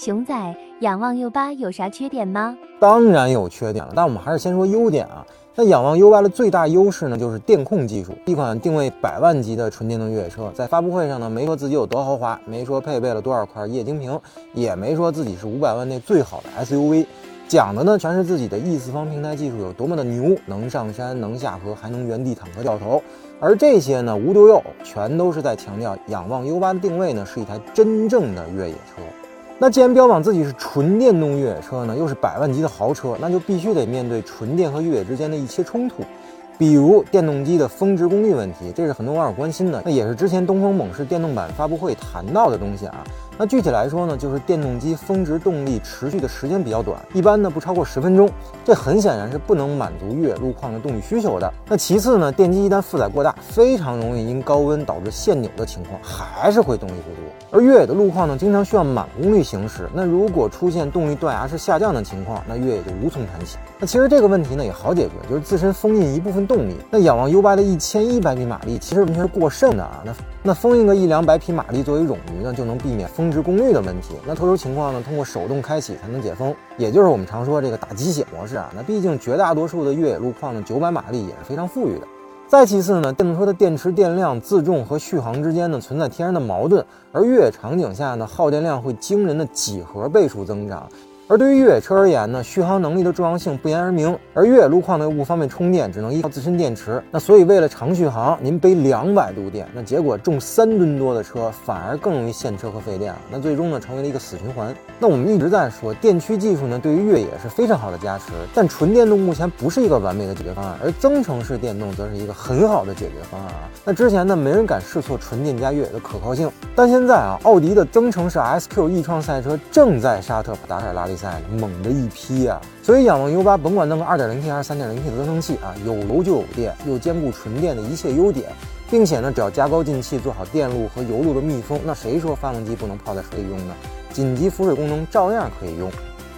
熊仔，仰望 U8 有啥缺点吗？当然有缺点了，但我们还是先说优点啊。那仰望 U8 的最大优势呢，就是电控技术。一款定位百万级的纯电动越野车，在发布会上呢，没说自己有多豪华，没说配备了多少块液晶屏，也没说自己是五百万内最好的 SUV，讲的呢全是自己的 E 四方平台技术有多么的牛，能上山，能下河，还能原地坦克掉头。而这些呢无独有偶，全都是在强调仰望 U8 的定位呢是一台真正的越野车。那既然标榜自己是纯电动越野车呢，又是百万级的豪车，那就必须得面对纯电和越野之间的一些冲突，比如电动机的峰值功率问题，这是很多网友关心的，那也是之前东风猛士电动版发布会谈到的东西啊。那具体来说呢，就是电动机峰值动力持续的时间比较短，一般呢不超过十分钟，这很显然是不能满足越野路况的动力需求的。那其次呢，电机一旦负载过大，非常容易因高温导致限扭的情况，还是会动力不足。而越野的路况呢，经常需要满功率行驶，那如果出现动力断崖式下降的情况，那越野就无从谈起。那其实这个问题呢也好解决，就是自身封印一部分动力。那仰望 U8 的一千一百匹马力其实完全是过剩的啊，那那封印个一两百匹马力作为冗余呢，就能避免峰值功率的问题。那特殊情况呢，通过手动开启才能解封，也就是我们常说这个打鸡血模式啊。那毕竟绝大多数的越野路况呢，九百马力也是非常富裕的。再其次呢，电动车的电池电量、自重和续航之间呢存在天然的矛盾，而越野场景下呢，耗电量会惊人的几何倍数增长。而对于越野车而言呢，续航能力的重要性不言而明。而越野路况呢又不方便充电，只能依靠自身电池。那所以为了长续航，您背两百度电，那结果重三吨多的车反而更容易陷车和费电。那最终呢成为了一个死循环。那我们一直在说电驱技术呢对于越野是非常好的加持，但纯电动目前不是一个完美的解决方案，而增程式电动则是一个很好的解决方案啊。那之前呢没人敢试错纯电加越野的可靠性，但现在啊奥迪的增程式 SQ 翼创赛车正在沙特达喀尔拉力。赛猛的一批啊！所以仰望 U8 甭管弄个 2.0T 还是 3.0T 的增程器啊，有油就有电，又兼顾纯电的一切优点，并且呢，只要加高进气，做好电路和油路的密封，那谁说发动机不能泡在水里用呢？紧急浮水功能照样可以用。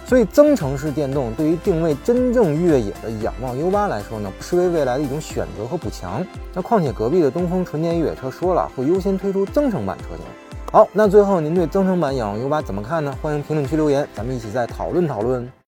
所以增程式电动对于定位真正越野的仰望 U8 来说呢，不失为未来的一种选择和补强。那况且隔壁的东风纯电越野车说了，会优先推出增程版车型。好，那最后您对增程版仰望 U8 怎么看呢？欢迎评论区留言，咱们一起再讨论讨论。